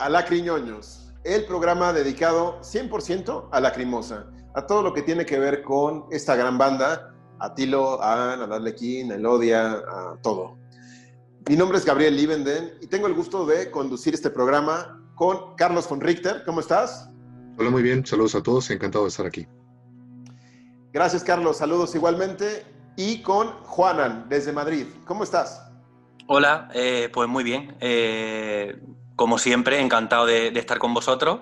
A Lacriñoños, el programa dedicado 100% a Lacrimosa, a todo lo que tiene que ver con esta gran banda, a Tilo, a Nadal a Elodia, a todo. Mi nombre es Gabriel Liebenden y tengo el gusto de conducir este programa con Carlos von Richter. ¿Cómo estás? Hola, muy bien. Saludos a todos. Encantado de estar aquí. Gracias, Carlos. Saludos igualmente. Y con Juanan, desde Madrid. ¿Cómo estás? Hola, eh, pues muy bien. Eh, como siempre, encantado de, estar con vosotros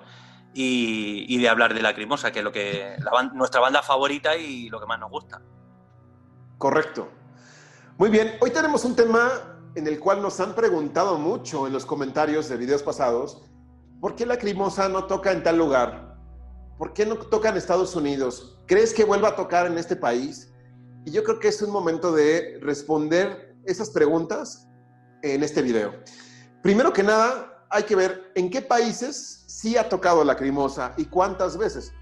y, de hablar de Lacrimosa, que es lo que nuestra banda favorita y lo que más nos gusta. Correcto. Muy bien, hoy tenemos un tema en el cual nos han preguntado mucho en los comentarios de videos pasados, ¿por qué Lacrimosa no toca en tal lugar? ¿Por qué no toca en Estados Unidos? ¿Crees que vuelva a tocar en este país? Y yo creo que es un momento de responder esas preguntas en este video. Primero que nada, hay que ver en qué países sí ha tocado Lacrimosa y cuántas veces.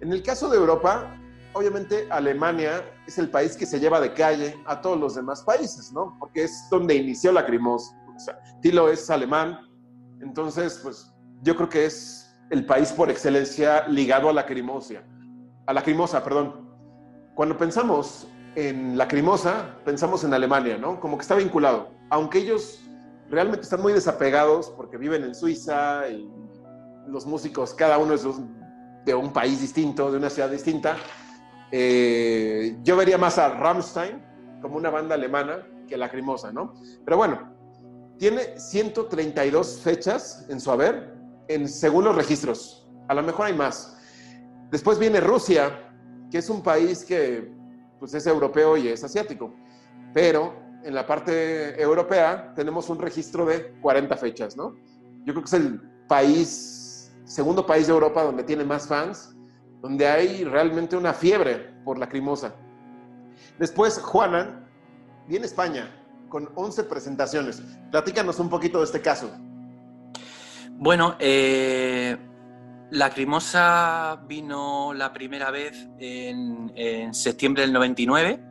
En el caso de Europa, obviamente Alemania es el país que se lleva de calle a todos los demás países, ¿no? Porque es donde inició Lacrimosa. O sea, Tilo es alemán, entonces, pues yo creo que es el país por excelencia ligado a Lacrimosa. A Lacrimosa, perdón. Cuando pensamos en Lacrimosa, pensamos en Alemania, ¿no? Como que está vinculado aunque ellos realmente están muy desapegados porque viven en Suiza y los músicos, cada uno es de un país distinto, de una ciudad distinta, eh, yo vería más a Rammstein como una banda alemana que Lacrimosa, ¿no? Pero bueno, tiene 132 fechas en su haber, en, según los registros. A lo mejor hay más. Después viene Rusia, que es un país que pues, es europeo y es asiático, pero en la parte europea tenemos un registro de 40 fechas, ¿no? Yo creo que es el país, segundo país de Europa donde tiene más fans, donde hay realmente una fiebre por la crimosa. Después, Juana viene a España con 11 presentaciones. Platícanos un poquito de este caso. Bueno, eh, la Crimosa vino la primera vez en, en septiembre del 99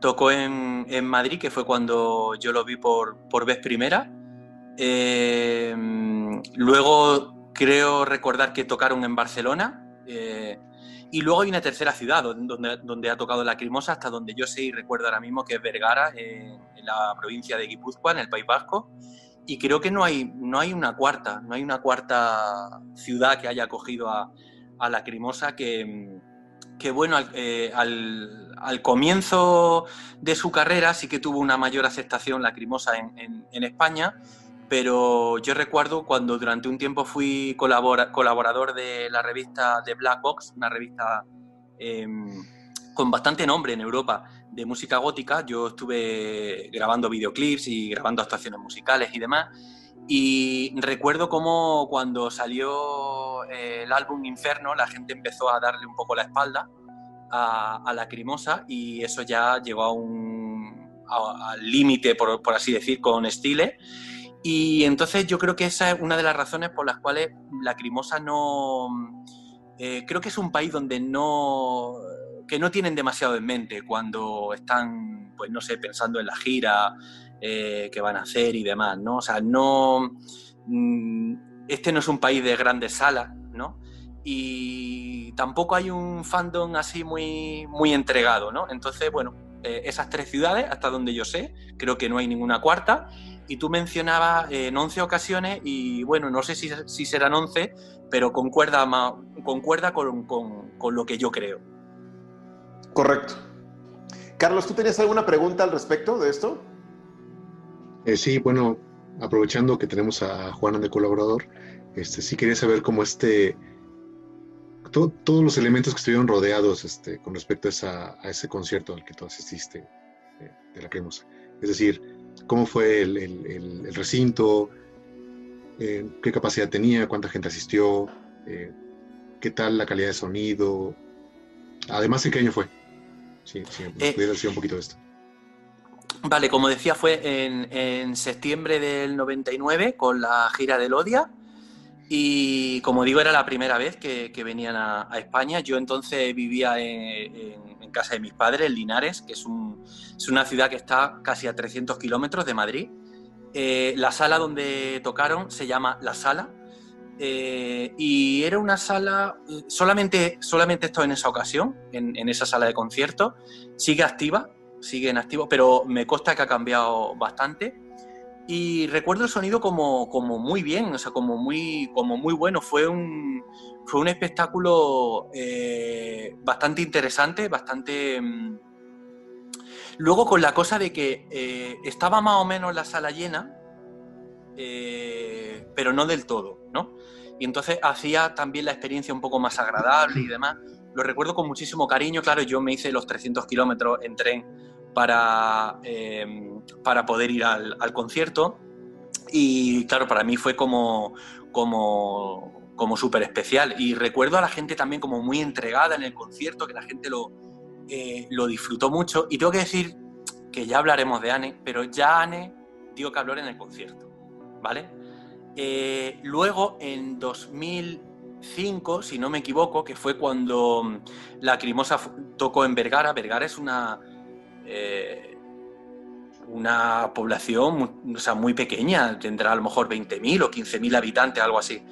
Tocó en, Madrid, que fue cuando yo lo vi por, vez primera. Eh, luego creo recordar que tocaron en Barcelona. Eh, y luego hay una tercera ciudad donde, donde ha tocado la Crimosa, hasta donde yo sé y recuerdo ahora mismo que es Vergara, en, la provincia de Guipúzcoa, en el País Vasco. Y creo que no hay, no hay una cuarta, no hay una cuarta ciudad que haya acogido a, a la Crimosa que, que bueno, eh, al, comienzo de su carrera sí que tuvo una mayor aceptación lacrimosa en, en, España, pero yo recuerdo cuando durante un tiempo fui colaborador de la revista de Black Box, una revista em, con bastante nombre en Europa de música gótica, yo estuve grabando videoclips y grabando actuaciones musicales y demás, y recuerdo cómo cuando salió eh, el álbum Inferno, la gente empezó a darle un poco la espalda a, la Crimosa y eso ya llegó a un límite, por, así decir, con Stile. Y entonces yo creo que esa es una de las razones por las cuales la Crimosa no... Eh, creo que es un país donde no que no tienen demasiado en mente cuando están, pues no sé, pensando en la gira, eh, que van a hacer y demás, ¿no? O sea, no... Mm, este no es un país de grandes salas, ¿no? Y tampoco hay un fandom así muy, muy entregado, ¿no? Entonces, bueno, eh, esas tres ciudades, hasta donde yo sé, creo que no hay ninguna cuarta. Y tú mencionabas en 11 ocasiones, y bueno, no sé si, si serán 11, pero concuerda, concuerda con, con, con lo que yo creo. Correcto. Carlos, ¿tú tenías alguna pregunta al respecto de esto? Eh, sí, bueno, aprovechando que tenemos a Juan de colaborador, este, sí quería saber cómo este, todos los elementos que estuvieron rodeados este, con respecto a, ese concierto al que tú asististe eh, de la cremosa. Es decir, cómo fue el, recinto, eh, qué capacidad tenía, cuánta gente asistió, qué tal la calidad de sonido, además en qué año fue. Sí, sí, pudiera decir un poquito de esto. Vale, como decía, fue en, septiembre del 99 con la gira del Odia. Y como digo, era la primera vez que, venían a, España. Yo entonces vivía en, casa de mis padres, en Linares, que es, una ciudad que está casi a 300 kilómetros de Madrid. Eh, la sala donde tocaron se llama La Sala eh, y era una sala, solamente, solamente esto en esa ocasión, en, esa sala de conciertos, sigue activa, sigue en activo, pero me consta que ha cambiado bastante. Y recuerdo el sonido como, como muy bien, o sea, como muy, como muy bueno. Fue un, fue un espectáculo eh, bastante interesante, bastante... Mm, luego con la cosa de que eh, estaba más o menos la sala llena, pero no del todo, ¿no? Y entonces hacía también la experiencia un poco más agradable y demás. Lo recuerdo con muchísimo cariño, claro, yo me hice los 300 kilómetros en tren para, em, para poder ir al, concierto y claro, para mí fue como, como, como súper especial. Y recuerdo a la gente también como muy entregada en el concierto, que la gente lo, eh, lo disfrutó mucho. Y tengo que decir que ya hablaremos de Anne, pero ya Anne dio que hablar en el concierto, ¿vale? Eh, luego, en 2005, si no me equivoco, que fue cuando mm, la Crimosa tocó en Vergara. Vergara es una, eh, una población muy, sea, muy pequeña, tendrá a lo mejor 20.000 o 15.000 habitantes, algo así.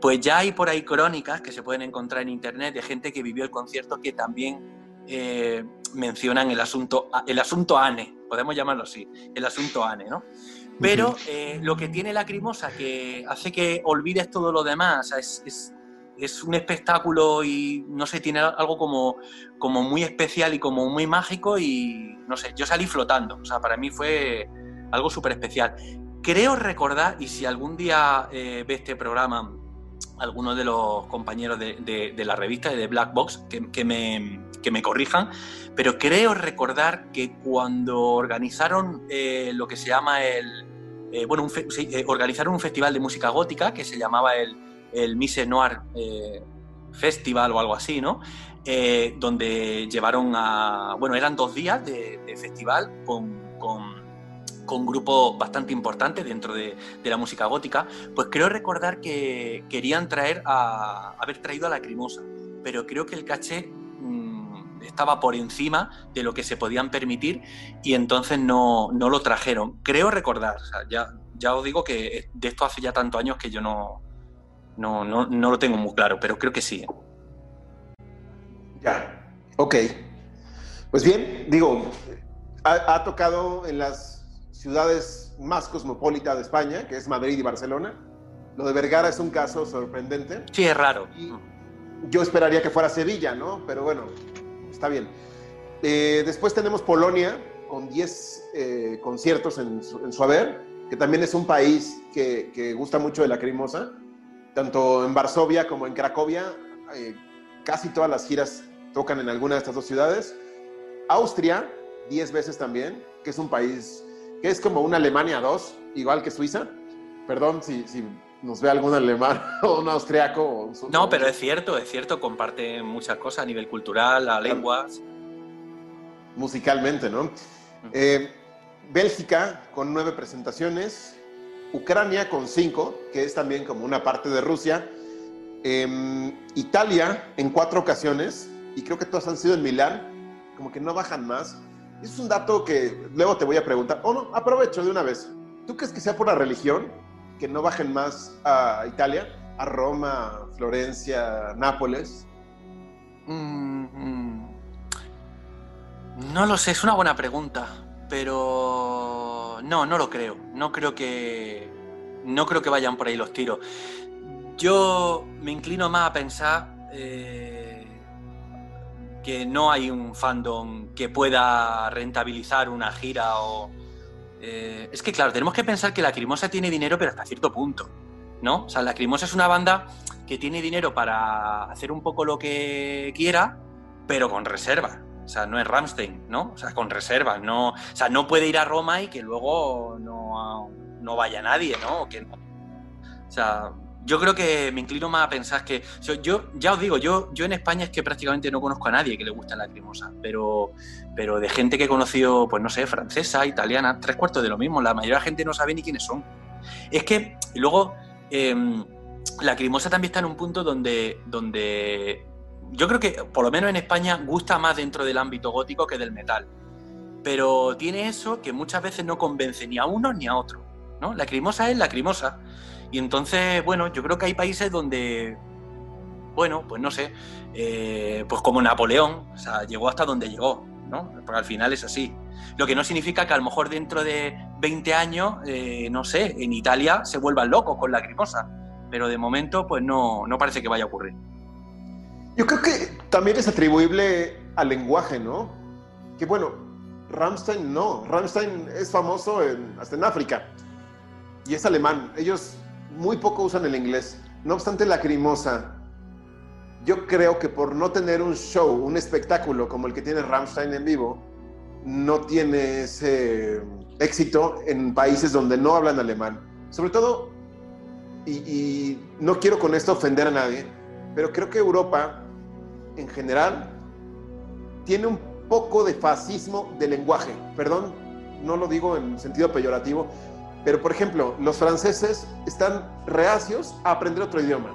Pues ya hay por ahí crónicas que se pueden encontrar en internet de gente que vivió el concierto que también eh, mencionan el asunto, el asunto ANE, podemos llamarlo así, el asunto ANE, ¿no? Pero eh, lo que tiene Lacrimosa, que hace que olvides todo lo demás, es, un espectáculo y no sé, tiene algo como, como muy especial y como muy mágico y no sé, yo salí flotando, o sea, para mí fue algo súper especial. Creo recordar, y si algún día eh, ve este programa algunos de los compañeros de, la revista de Black Box que, me, que, me, corrijan, pero creo recordar que cuando organizaron eh, lo que se llama el... Eh, bueno, organizaron un festival de música gótica que se llamaba el, el Mise Noir Festival o algo así, ¿no? donde llevaron a... Bueno, eran dos días de, festival con, con con grupos bastante importantes dentro de, la música gótica, pues creo recordar que querían traer a haber traído a la Crimosa, pero creo que el caché estaba por encima de lo que se podían permitir y entonces no, lo trajeron. Creo recordar, ya, ya os digo que de esto hace ya tantos años que yo no, no, no, lo tengo muy claro, pero creo que sí. Ya, ok. Pues bien, digo, ha, tocado en las ciudades más cosmopolitas de España, que es Madrid y Barcelona. Lo de Vergara es un caso sorprendente. Sí, es raro. yo esperaría que fuera Sevilla, ¿no? Pero bueno, está bien. Eh, después tenemos Polonia con 10 eh, conciertos en su, haber, que también es un país que, gusta mucho de la crimosa. Tanto en Varsovia como en Cracovia, eh, casi todas las giras tocan en alguna de estas dos ciudades. Austria, 10 veces también, que es un país que es como una Alemania 2, igual que Suiza. Perdón si, si nos ve algún alemán o un austriaco. no, pero es cierto, es cierto, comparten muchas cosas a nivel cultural, a lenguas. Musicalmente, ¿no? Eh, Bélgica con nueve presentaciones, Ucrania con cinco, que es también como una parte de Rusia, em, Italia en cuatro ocasiones, y creo que todas han sido en Milán, como que no bajan más. Es un dato que luego te voy a preguntar, o no, aprovecho de una vez. ¿Tú crees que sea por la religión? que no bajen más a Italia, a Roma, Florencia, Nápoles? Mm, mm. No lo sé, es una buena pregunta, pero no, no lo creo. No creo que no creo que vayan por ahí los tiros. Yo me inclino más a pensar eh, que no hay un fandom que pueda rentabilizar una gira o, eh, es que, claro, tenemos que pensar que la Crimosa tiene dinero, pero hasta cierto punto, ¿no? O sea, la Crimosa es una banda que tiene dinero para hacer un poco lo que quiera, pero con reserva. O sea, no es Ramstein, ¿no? O sea, con reserva. No, o sea, no puede ir a Roma y que luego no, no vaya nadie, ¿no? Que, o sea, yo creo que me inclino más a pensar que. Yo, ya os digo, yo, yo en España es que prácticamente no conozco a nadie que le guste la lacrimosa, pero, pero de gente que he conocido, pues no sé, francesa, italiana, tres cuartos de lo mismo. La mayoría de la gente no sabe ni quiénes son. Es que luego eh, la crimosa también está en un punto donde, donde yo creo que, por lo menos en España, gusta más dentro del ámbito gótico que del metal. Pero tiene eso que muchas veces no convence ni a uno ni a otro. ¿no? La crimosa es la crimosa. Y entonces, bueno, yo creo que hay países donde, bueno, pues no sé, eh, pues como Napoleón, o sea, llegó hasta donde llegó, ¿no? Porque al final es así. Lo que no significa que a lo mejor dentro de 20 años, eh, no sé, en Italia se vuelvan locos con la crimosa. Pero de momento, pues no, no parece que vaya a ocurrir. Yo creo que también es atribuible al lenguaje, ¿no? Que bueno, Rammstein no. Rammstein es famoso hasta en África y es alemán. Ellos muy poco usan el inglés. No obstante, la Lacrimosa, yo creo que por no tener un show, un espectáculo como el que tiene Rammstein en vivo, no tiene ese éxito en países donde no hablan alemán. Sobre todo, y, y no quiero con esto ofender a nadie, pero creo que Europa en general tiene un poco de fascismo de lenguaje. Perdón, no lo digo en sentido peyorativo, pero por ejemplo, los franceses están reacios a aprender otro idioma.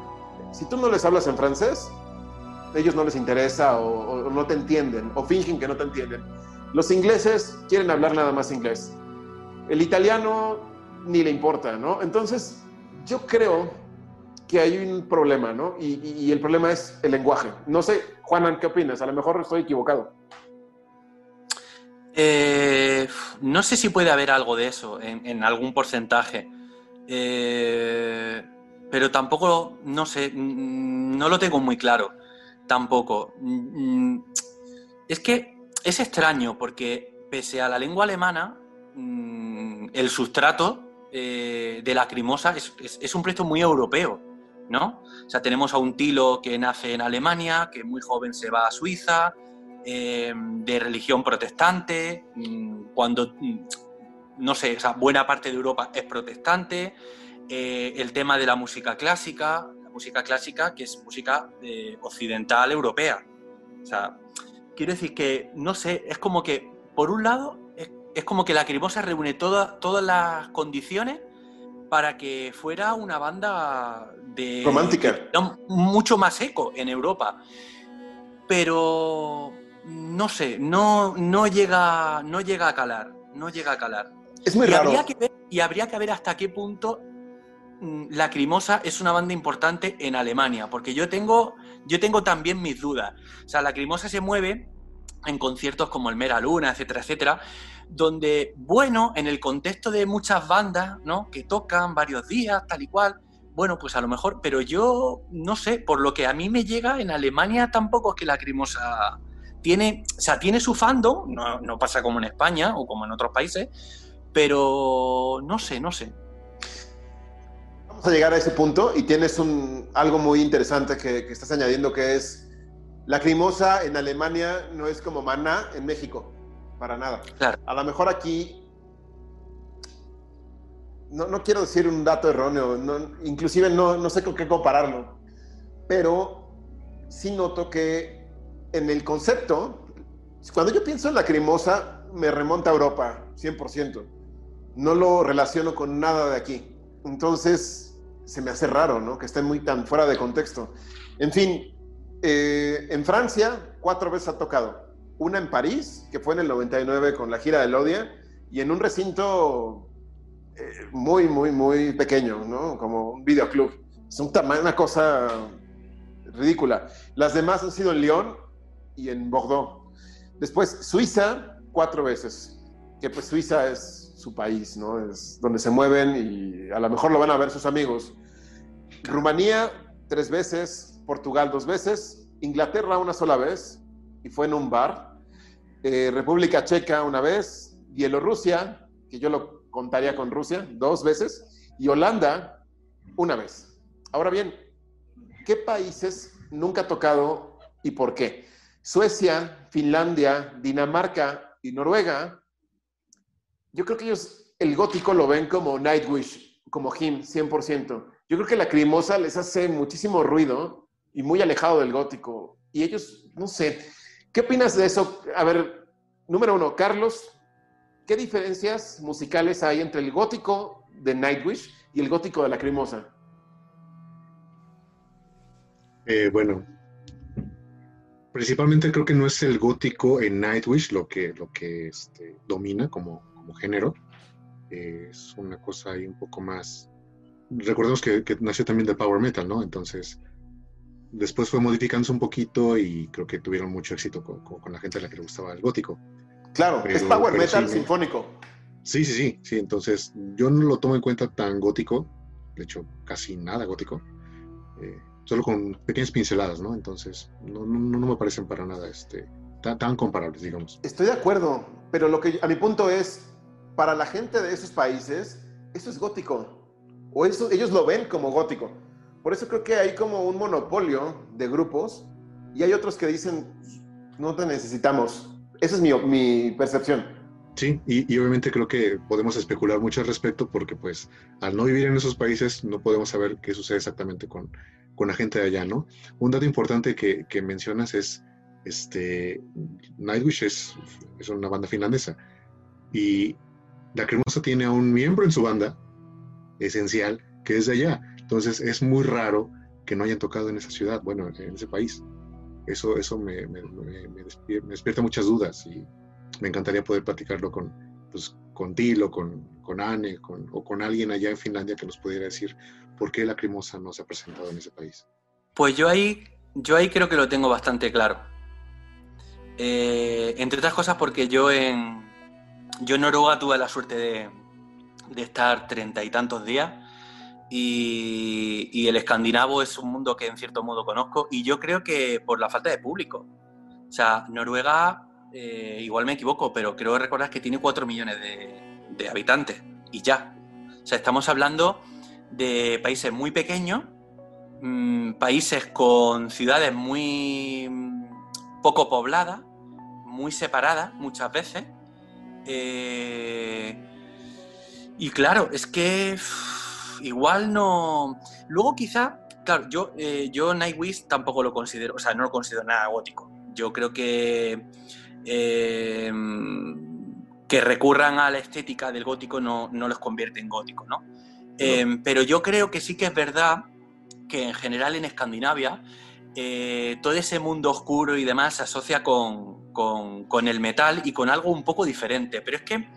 Si tú no les hablas en francés, ellos no les interesa o, no te entienden o fingen que no te entienden. Los ingleses quieren hablar nada más inglés. El italiano ni le importa, ¿no? Entonces, yo creo que hay un problema, ¿no? Y, el problema es el lenguaje. No sé, Juanan, ¿qué opinas? A lo mejor estoy equivocado. Eh, no sé si puede haber algo de eso en, algún porcentaje. Eh, pero tampoco, no sé, no lo tengo muy claro. Tampoco. Es que es extraño porque pese a la lengua alemana, mm, el sustrato eh, de la crimosa es un proyecto muy europeo. ¿No? O sea, tenemos a un Tilo que nace en Alemania, que muy joven se va a Suiza, eh, de religión protestante, mm, cuando, mm, no sé, o sea, buena parte de Europa es protestante, eh, el tema de la música clásica, la música clásica que es música eh, occidental europea. O sea, quiero decir que, no sé, es como que, por un lado, es, como que la Crimosa reúne todas las condiciones para que fuera una banda de... Romántica. mucho más eco en Europa. Pero no sé, no, no, llega, no llega a calar, no llega a calar. Es muy y raro. Habría que ver, y habría que ver hasta qué punto mm, la Crimosa es una banda importante en Alemania, porque yo tengo, yo tengo también mis dudas. O sea, la Crimosa se mueve en conciertos como el Mera Luna, etcétera, etcétera, donde, bueno, en el contexto de muchas bandas, ¿no? Que tocan varios días, tal y cual, bueno, pues a lo mejor, pero yo no sé, por lo que a mí me llega, en Alemania tampoco es que la Crimosa tiene, o sea, tiene su fandom, no, no pasa como en España o como en otros países, pero no sé, no sé. Vamos a llegar a ese punto y tienes un, algo muy interesante que, estás añadiendo que es la crimosa en Alemania no es como maná en México, para nada. A lo mejor aquí, no, quiero decir un dato erróneo, inclusive no, no sé con qué compararlo, pero sí noto que en el concepto, cuando yo pienso en la crimosa, me remonta a Europa, 100%. No lo relaciono con nada de aquí. Entonces, se me hace raro, ¿no? Que estén muy tan fuera de contexto. En fin, eh, en Francia, cuatro veces ha tocado. Una en París, que fue en el 99 con la gira de Lodia, y en un recinto eh, muy, muy, muy pequeño, ¿no? Como un videoclub. Es un una cosa ridícula. Las demás han sido en Lyon y en Bordeaux. Después, Suiza, cuatro veces. Que pues Suiza es su país, ¿no? Es donde se mueven y a lo mejor lo van a ver sus amigos. Rumanía, tres veces. Portugal dos veces, Inglaterra una sola vez, y fue en un bar, eh, República Checa una vez, Bielorrusia, que yo lo contaría con Rusia, dos veces, y Holanda una vez. Ahora bien, ¿qué países nunca ha tocado y por qué? Suecia, Finlandia, Dinamarca y Noruega, yo creo que ellos el gótico lo ven como Nightwish, como Him, 100%. Yo creo que la crimosa les hace muchísimo ruido y muy alejado del gótico. Y ellos, no sé, ¿qué opinas de eso? A ver, número uno, Carlos, ¿qué diferencias musicales hay entre el gótico de Nightwish y el gótico de la Crimosa? Eh, bueno, principalmente creo que no es el gótico en Nightwish lo que, lo que este, domina como, como género, es una cosa ahí un poco más... Recordemos que, nació también de Power Metal, ¿no? Entonces, después fue modificándose un poquito y creo que tuvieron mucho éxito con, la gente a la que le gustaba el gótico. Claro, es Power Metal sinfónico. Sí, sí, sí, sí. Entonces, yo no lo tomo en cuenta tan gótico, de hecho, casi nada gótico, eh, solo con pequeñas pinceladas, ¿no? Entonces, no, no, me parecen para nada este, tan, comparables, digamos. Estoy de acuerdo, pero lo que a mi punto es, para la gente de esos países, eso es gótico, o eso, ellos lo ven como gótico. Por eso creo que hay como un monopolio de grupos y hay otros que dicen, no te necesitamos. Esa es mi, mi percepción. Sí, y, obviamente creo que podemos especular mucho al respecto porque pues al no vivir en esos países no podemos saber qué sucede exactamente con, con la gente de allá, ¿no? Un dato importante que, que mencionas es, este, Nightwish es, es, una banda finlandesa y la Cremosa tiene a un miembro en su banda esencial que es de allá. Entonces es muy raro que no hayan tocado en esa ciudad, bueno, en ese país. Eso, eso me, me, me, despierta, muchas dudas y me encantaría poder platicarlo con, pues, con Dilo, con, con Anne con, o con alguien allá en Finlandia que nos pudiera decir por qué la Crimosa no se ha presentado en ese país. Pues yo ahí, yo ahí creo que lo tengo bastante claro. Eh, entre otras cosas porque yo en, yo en Noruega tuve la suerte de, de estar treinta y tantos días y, el escandinavo es un mundo que en cierto modo conozco y yo creo que por la falta de público. O sea, Noruega, eh, igual me equivoco, pero creo recordar que tiene 4 millones de, habitantes y ya. O sea, estamos hablando de países muy pequeños, mm, países con ciudades muy mm, poco pobladas, muy separadas muchas veces. Eh, y claro, es que igual no. Luego quizá, claro, yo, eh, yo Nightwish tampoco lo considero, o sea, no lo considero nada gótico. Yo creo que eh, que recurran a la estética del gótico no, no los convierte en gótico, ¿no? Eh, pero yo creo que sí que es verdad que en general en Escandinavia todo ese mundo oscuro y demás se asocia con, con, con, el metal y con algo un poco diferente. Pero es que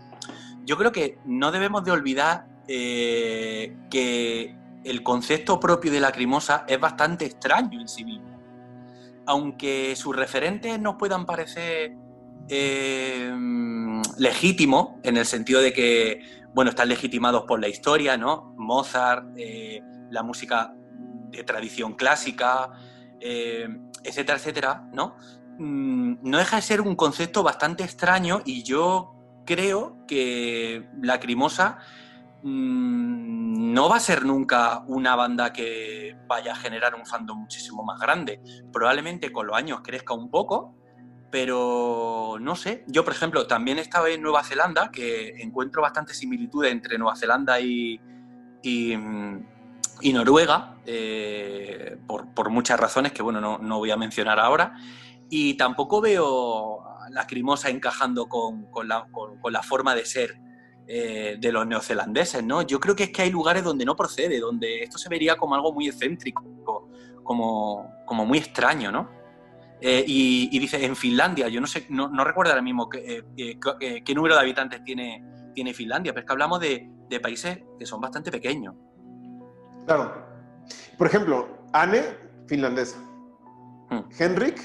yo creo que no debemos de olvidar eh, que el concepto propio de lacrimosa es bastante extraño en sí mismo. Aunque sus referentes nos puedan parecer eh, legítimos, en el sentido de que, bueno, están legitimados por la historia, ¿no? Mozart, eh, la música de tradición clásica, etcétera, etcétera, ¿no? Mm, no deja de ser un concepto bastante extraño y yo creo que Lacrimosa Mm, no va a ser nunca una banda que vaya a generar un fandom muchísimo más grande. Probablemente con los años crezca un poco, pero no sé. Yo, por ejemplo, también estaba en Nueva Zelanda, que encuentro bastante similitud entre Nueva Zelanda y, y, Noruega, eh, por, muchas razones que, bueno, no, voy a mencionar ahora. Y tampoco veo la Crimosa encajando con la forma de ser eh, de los neozelandeses, ¿no? Yo creo que es que hay lugares donde no procede, donde esto se vería como algo muy excéntrico, como, como muy extraño, ¿no? Eh, y, dice, en Finlandia, yo no sé, no, recuerdo ahora mismo qué, eh, qué, número de habitantes tiene, tiene Finlandia, pero es que hablamos de, países que son bastante pequeños. Claro. Por ejemplo, Anne, finlandesa. Hmm. Henrik,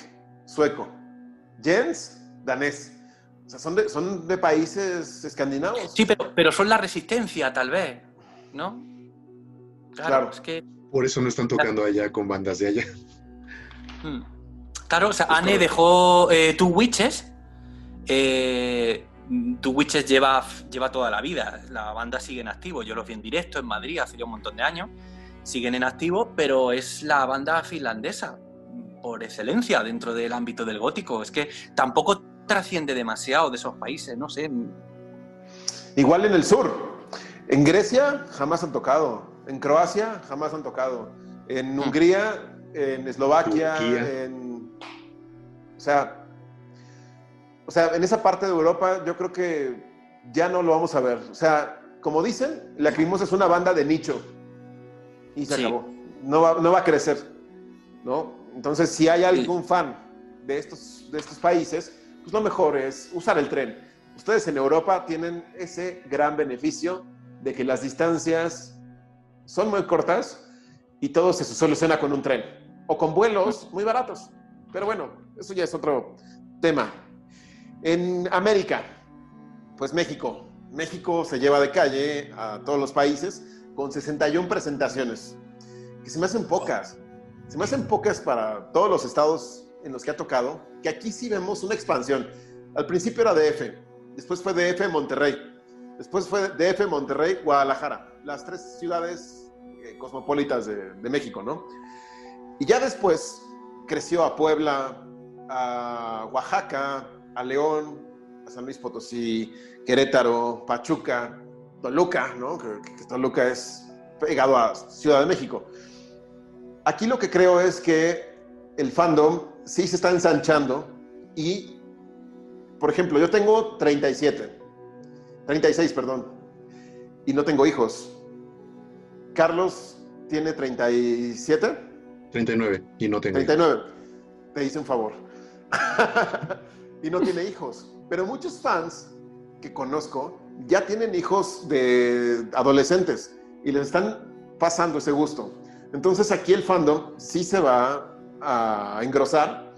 sueco. Jens, danés. O sea, son de, son de países escandinavos. Sí, pero, pero son la resistencia, tal vez, ¿no? Claro, Es que... Por eso no están tocando allá con bandas de allá. Hmm. Claro, o sea, Anne dejó eh, Two Witches. Eh, Two Witches lleva, lleva toda la vida. La banda sigue en activo. Yo los vi en directo en Madrid hace un montón de años. Siguen en activo, pero es la banda finlandesa por excelencia dentro del ámbito del gótico. Es que tampoco trasciende demasiado de esos países, no sé. Igual en el sur. En Grecia jamás han tocado. En Croacia jamás han tocado. En mm. Hungría, en Eslovaquia, en... O sea, o sea, en esa parte de Europa yo creo que ya no lo vamos a ver. O sea, como dicen, la Lacrimosa es una banda de nicho. Y se acabó. No va, no va a crecer. ¿no? Entonces, si hay algún fan de estos, de estos países, pues lo mejor es usar el tren. Ustedes en Europa tienen ese gran beneficio de que las distancias son muy cortas y todo se soluciona con un tren o con vuelos muy baratos. Pero bueno, eso ya es otro tema. En América, pues México. México se lleva de calle a todos los países con 61 presentaciones, que se me hacen pocas. Se me hacen pocas para todos los estados en los que ha tocado, que aquí sí vemos una expansión. Al principio era DF, después fue DF Monterrey, después fue DF Monterrey, Guadalajara, las tres ciudades eh, cosmopolitas de, México, ¿no? Y ya después creció a Puebla, a Oaxaca, a León, a San Luis Potosí, Querétaro, Pachuca, Toluca, ¿no? Que Toluca es pegado a Ciudad de México. Aquí lo que creo es que el fandom sí se está ensanchando y, por ejemplo, yo tengo 37, 36, perdón, y no tengo hijos. Carlos tiene 37. 39 y no tengo 39. Te hice un favor. y no tiene hijos. Pero muchos fans que conozco ya tienen hijos de adolescentes y les están pasando ese gusto. Entonces aquí el fandom sí se va a engrosar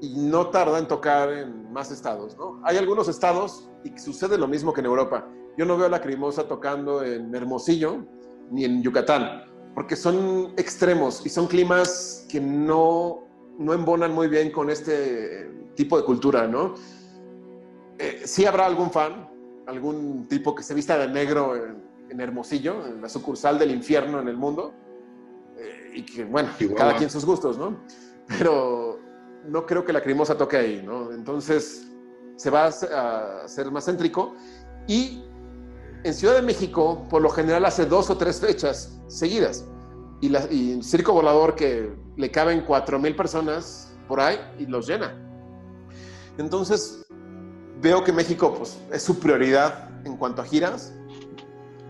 y no tarda en tocar en más estados, ¿no? Hay algunos estados y sucede lo mismo que en Europa. Yo no veo a la Crimosa tocando en Hermosillo ni en Yucatán, porque son extremos y son climas que no, no embonan muy bien con este tipo de cultura, ¿no? Eh, sí habrá algún fan, algún tipo que se vista de negro en, Hermosillo, en la sucursal del infierno en el mundo, y que, bueno, Chihuahua. cada quien sus gustos, ¿no? Pero no creo que la Crimosa toque ahí, ¿no? Entonces se va a hacer más céntrico y en Ciudad de México, por lo general, hace dos o tres fechas seguidas. Y, la, y Circo Volador, que le caben cuatro mil personas por ahí y los llena. Entonces, veo que México pues, es su prioridad en cuanto a giras.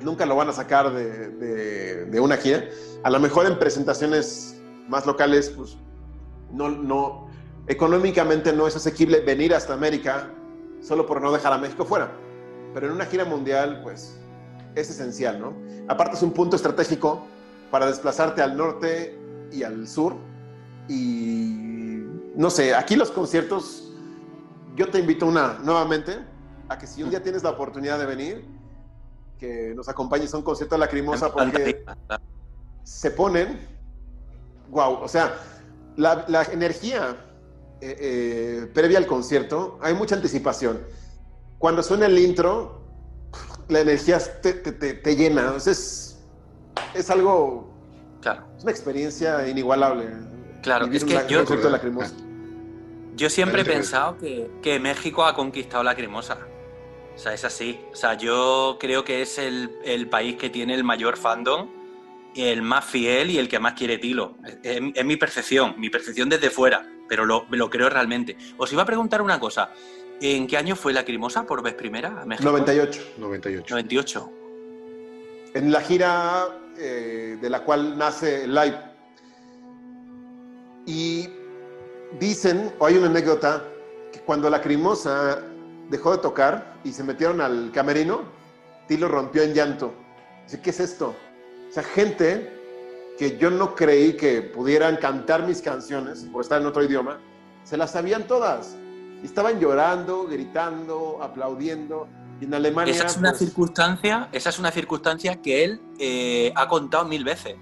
Nunca lo van a sacar de, de, una gira. A lo mejor en presentaciones más locales, pues no, no, económicamente no es asequible venir hasta América solo por no dejar a México fuera. Pero en una gira mundial, pues es esencial, ¿no? Aparte es un punto estratégico para desplazarte al norte y al sur. Y no sé, aquí los conciertos, yo te invito una nuevamente a que si un día tienes la oportunidad de venir, que nos acompañes a un concierto de lacrimosa porque se ponen, wow, o sea, la, la energía eh, eh, previa al concierto, hay mucha anticipación. Cuando suena el intro, la energía te, te, te, te llena. Entonces, es, es algo, Claro. es una experiencia inigualable. Claro, es un que la- yo- lacrimosa. Yo siempre he Adelante, pensado que, que México ha conquistado la cremosa. O sea, es así. O sea, yo creo que es el, el país que tiene el mayor fandom, el más fiel y el que más quiere Tilo. Es, es- es mi percepción, mi percepción desde fuera, pero lo, lo creo realmente. Os iba a preguntar una cosa. ¿En qué año fue la cremosa por vez primera a México? 98. 98. 98. En la gira eh, de la cual nace el live. Y dicen, o hay una anécdota, que cuando la Crimosa dejó de tocar y se metieron al camerino, Tilo rompió en llanto. Dice, ¿qué es esto? O sea, gente que yo no creí que pudieran cantar mis canciones por estar en otro idioma, se las sabían todas. Y estaban llorando, gritando, aplaudiendo. Y en Alemania... Esa es una pues, circunstancia, esa es una circunstancia que él eh, ha contado mil veces.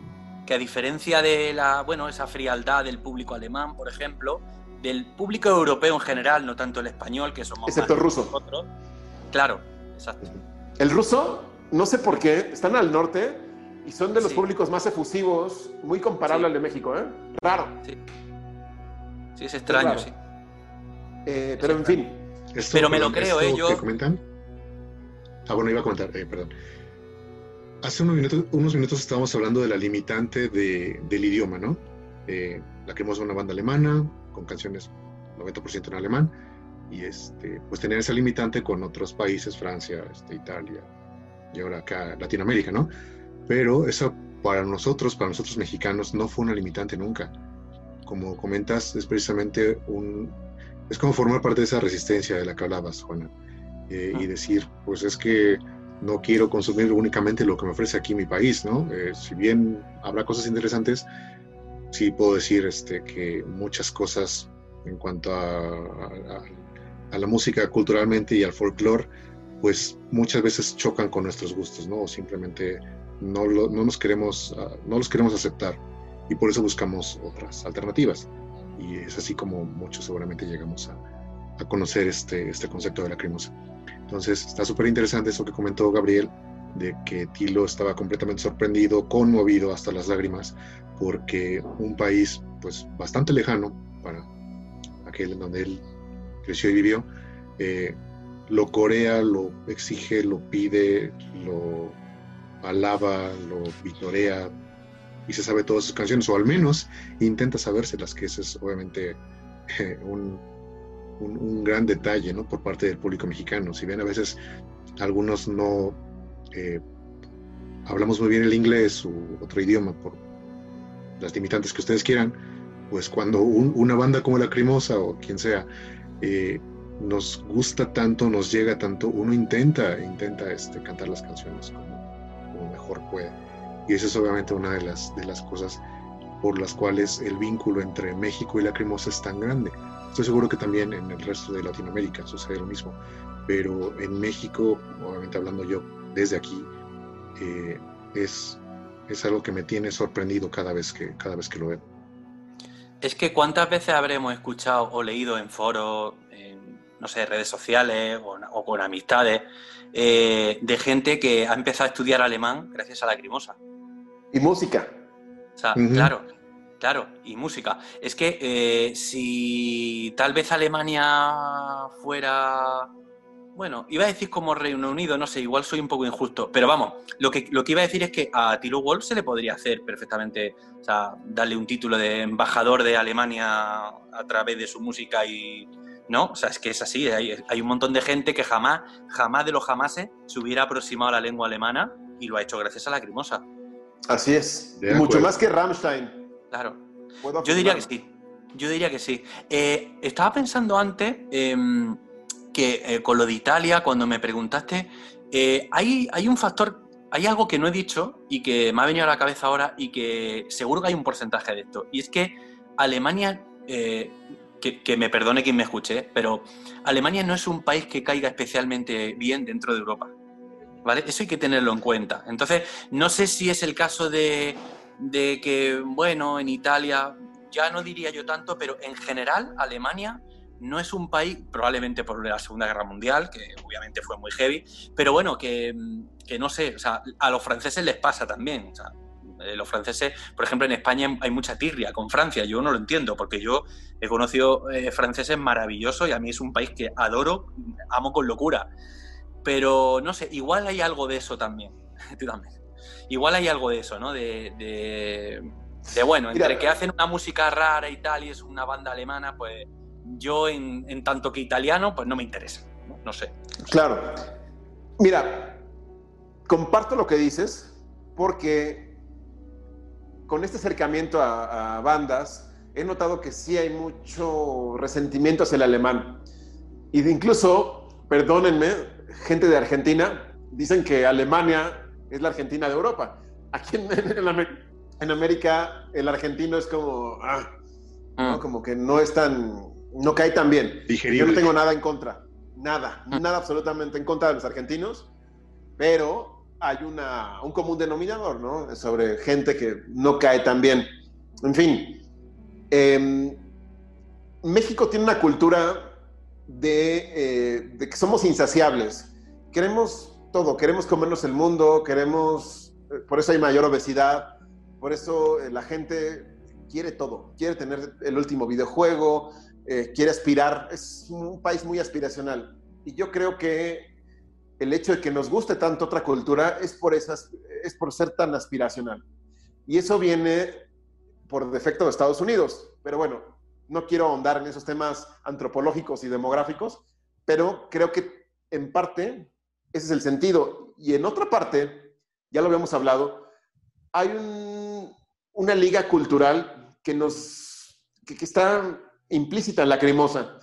Que a diferencia de la, bueno, esa frialdad del público alemán, por ejemplo, del público europeo en general, no tanto el español, que somos Excepto más el ruso. nosotros. Claro, exacto. El ruso, no sé por qué, están al norte y son de los Sí. públicos más efusivos, muy comparable Sí. al de México, ¿eh? Raro. Sí, sí es extraño, sí. Eh, pero en fin, Esto, Pero me lo creo, esto ¿eh? Yo- comentan. Ah, bueno, iba a comentar, eh, perdón. Hace unos minutos, unos minutos estábamos hablando de la limitante de- del idioma, ¿no? Eh, la que es una banda alemana, con canciones 90% en alemán, y este, pues tener esa limitante con otros países, Francia, este, Italia, y ahora acá Latinoamérica, ¿no? Pero eso para nosotros, para nosotros mexicanos, no fue una limitante nunca. Como comentas, es precisamente un, es como formar parte de esa resistencia de la que hablabas, Juana. eh, y decir, pues es que no quiero consumir únicamente lo que me ofrece aquí mi país, ¿no? Eh, si bien habrá cosas interesantes, sí puedo decir este, que muchas cosas en cuanto a, a, la música culturalmente y al folclore, pues muchas veces chocan con nuestros gustos, ¿no? O simplemente no, no, nos queremos, ah, no los queremos aceptar y por eso buscamos otras alternativas. Y es así como muchos seguramente llegamos a, a conocer este, este concepto de la cremosa. Entonces está súper interesante eso que comentó Gabriel, de que Tilo estaba completamente sorprendido, conmovido hasta las lágrimas, porque un país pues bastante lejano para aquel en donde él creció y vivió, eh, lo corea, lo exige, lo pide, lo alaba, lo vitorea y se sabe todas sus canciones, o al menos intenta sabérselas, que ese es obviamente un, un, gran detalle ¿no? por parte del público mexicano. Si bien a veces algunos no eh, hablamos muy bien el inglés u otro idioma por las limitantes que ustedes quieran, pues cuando una banda como La Crimosa o quien sea eh, nos gusta tanto, nos llega tanto, uno intenta, intenta este, cantar las canciones como, como mejor puede. Y esa es obviamente una de las, de las cosas por las cuales el vínculo entre México y La Crimosa es tan grande Estoy seguro que también en el resto de Latinoamérica sucede lo mismo, pero en México, obviamente hablando yo desde aquí, eh, es, es algo que me tiene sorprendido cada vez que, cada vez que lo veo. Es que cuántas veces habremos escuchado o leído en foros, en, no sé, redes sociales o, con amistades, eh, de gente que ha empezado a estudiar alemán gracias a la crimosa. Y música. O sea, claro, Claro, y música. Es que eh, si tal vez Alemania fuera. Bueno, iba a decir como Reino Unido, no sé, igual soy un poco injusto, pero vamos, lo que, lo que iba a decir es que a Tilo Wolf se le podría hacer perfectamente, o sea, darle un título de embajador de Alemania a través de su música y, ¿no? O sea, es que es así, hay, hay, un montón de gente que jamás, jamás de los jamases se hubiera aproximado a la lengua alemana y lo ha hecho gracias a la Crimosa. Así es, mucho más que Rammstein. Claro. Yo diría que sí. Yo diría que sí. Eh, estaba pensando antes em, que eh, con lo de Italia, cuando me preguntaste, eh, hay, un factor, hay algo que no he dicho y que me ha venido a la cabeza ahora y que seguro que hay un porcentaje de esto. Y es que Alemania, que, que, me perdone quien me escuche, pero Alemania no es un país que caiga especialmente bien dentro de Europa. ¿Vale? Eso hay que tenerlo en cuenta. Entonces, no sé si es el caso de que, bueno, en Italia, ya no diría yo tanto, pero en general Alemania no es un país, probablemente por la Segunda Guerra Mundial, que obviamente fue muy heavy, pero bueno, que, no sé, o sea, a los franceses les pasa también. O sea, eh, los franceses, por ejemplo, en España hay mucha tirria con Francia, yo no lo entiendo, porque yo he conocido eh, franceses maravillosos y a mí es un país que adoro, amo con locura. Pero no sé, igual hay algo de eso también. Tú también igual hay algo de eso, ¿no? De, de, bueno, entre que hacen una música rara y tal y es una banda alemana, pues yo en, tanto que italiano, pues no me interesa, no, sé. Claro. Mira, comparto lo que dices porque con este acercamiento a, bandas he notado que sí hay mucho resentimiento hacia el alemán. Y incluso, perdónenme, gente de Argentina, dicen que Alemania es la Argentina de Europa. Aquí en, en, América el argentino es como, ah, ah. como que no es tan, no cae tan bien. Yo no tengo nada en contra, nada, ah. nada absolutamente en contra de los argentinos, pero hay una, un común denominador, ¿no? Sobre gente que no cae tan bien. En fin, em, México tiene una cultura de, eh, de que somos insaciables. Queremos todo, queremos comernos el mundo, queremos, eh, por eso hay mayor obesidad, por eso eh, la gente quiere todo, quiere tener el último videojuego, eh, quiere aspirar, es un país muy aspiracional. Y yo creo que el hecho de que nos guste tanto otra cultura es por, esas, es por ser tan aspiracional. Y eso viene por defecto de Estados Unidos. Pero bueno, no quiero ahondar en esos temas antropológicos y demográficos, pero creo que en parte ese es el sentido. Y en otra parte, ya lo habíamos hablado, hay una liga cultural que nos que, está implícita en la cremosa,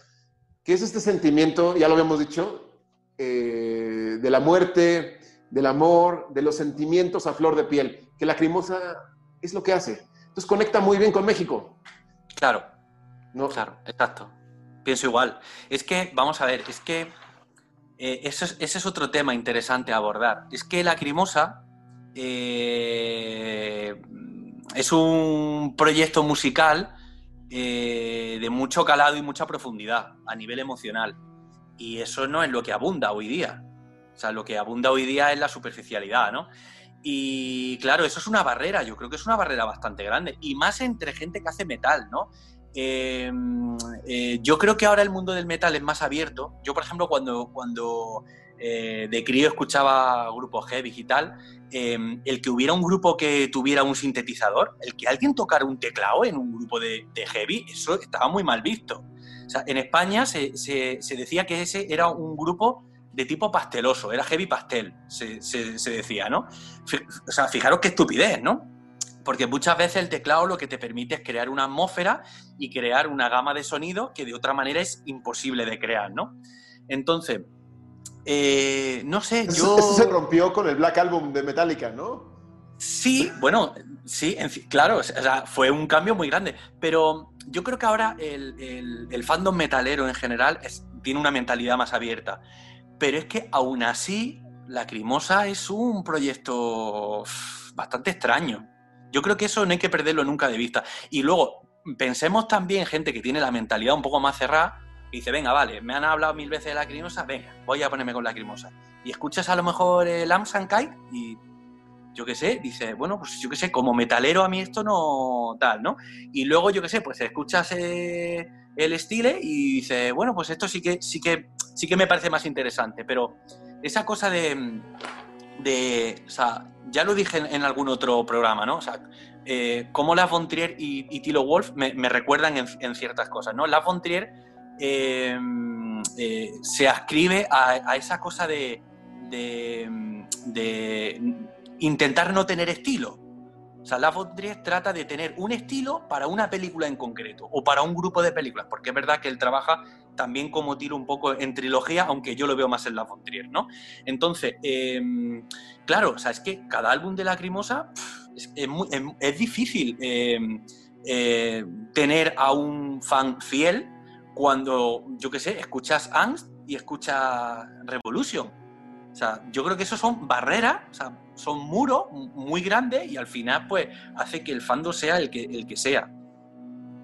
que es este sentimiento, ya lo habíamos dicho, eh, de la muerte, del amor, de los sentimientos a flor de piel, que la Lacrimosa es lo que hace. Entonces conecta muy bien con México. Claro, no. claro, exacto. Pienso igual. Es que, vamos a ver, es que eh, ese, es, otro tema interesante a abordar. Es que Lacrimosa eh, es un proyecto musical eh, de mucho calado y mucha profundidad a nivel emocional. Y eso no es lo que abunda hoy día. O sea, lo que abunda hoy día es la superficialidad, ¿no? Y claro, eso es una barrera, yo creo que es una barrera bastante grande. Y más entre gente que hace metal, ¿no? Eh, eh, yo creo que ahora el mundo del metal es más abierto. Yo, por ejemplo, cuando, cuando de crío escuchaba grupos heavy y tal, Em, el que hubiera un grupo que tuviera un sintetizador, el que alguien tocara un teclado en un grupo de, heavy, eso estaba muy mal visto. O sea, en España se, decía que ese era un grupo de tipo pasteloso, era heavy pastel, se, decía, ¿no? O sea, fijaros qué estupidez, ¿no? Porque muchas veces el teclado lo que te permite es crear una atmósfera y crear una gama de sonido que de otra manera es imposible de crear, ¿no? Entonces, eh, no sé, yo... Eso se rompió con el Black Album de Metallica, ¿no? Sí, bueno, sí, claro, fue un cambio muy grande, pero yo creo que ahora el, fandom metalero en general tiene una mentalidad más abierta, pero es que aún así Lacrimosa es un proyecto bastante extraño. Yo creo que eso no hay que perderlo nunca de vista. Y luego, pensemos también gente que tiene la mentalidad un poco más cerrada, y dice, venga, vale, me han hablado mil veces de lacrimosa, venga, voy a ponerme con lacrimosa. Y escuchas a lo mejor el Kite y yo qué sé, dice, bueno, pues yo qué sé, como metalero a mí esto no tal, ¿no? Y luego, yo qué sé, pues escuchas eh, el estilo y dice, bueno, pues esto sí que, sí que, sí que me parece más interesante, pero esa cosa de, de o sea, ya lo dije en, algún otro programa, ¿no? O sea, eh, cómo La Von y, Tilo Wolf me, recuerdan en, en, ciertas cosas, ¿no? La Von Em, eh, se ascribe a, esa cosa de, intentar no tener estilo. O sea, La trata de tener un estilo para una película en concreto o para un grupo de películas, porque es verdad que él trabaja también como tiro un poco en trilogía, aunque yo lo veo más en La Trier, ¿no? Entonces, em, claro, o sea, es que cada álbum de Lacrimosa es, es, difícil em, eh, tener a un fan fiel cuando, yo qué sé, escuchas Angst y escuchas Revolution. O sea, yo creo que eso son barreras, o sea, son muros muy grandes y al final, pues, hace que el fando sea el que, el que sea.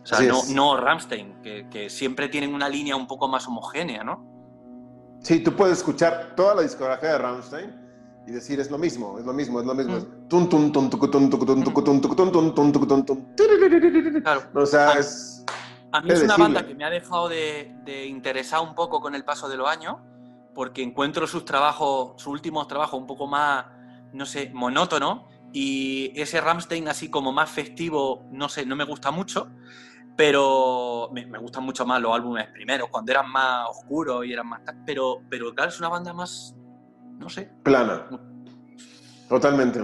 O sea, no, no Ramstein, que, siempre tienen una línea un poco más homogénea, ¿no? Sí, tú puedes escuchar toda la discografía de Ramstein y decir es lo mismo, es lo mismo, es lo mismo. O sea, es a mí es, una banda que me ha dejado de, interesar un poco con el paso de los años, porque encuentro sus trabajos, sus últimos trabajos un poco más, no sé, monótono, y ese Ramstein así como más festivo, no sé, no me gusta mucho, pero me, gustan mucho más los álbumes primeros, cuando eran más oscuros y eran más... Pero, pero claro, es una banda más, no sé. Plana. Totalmente.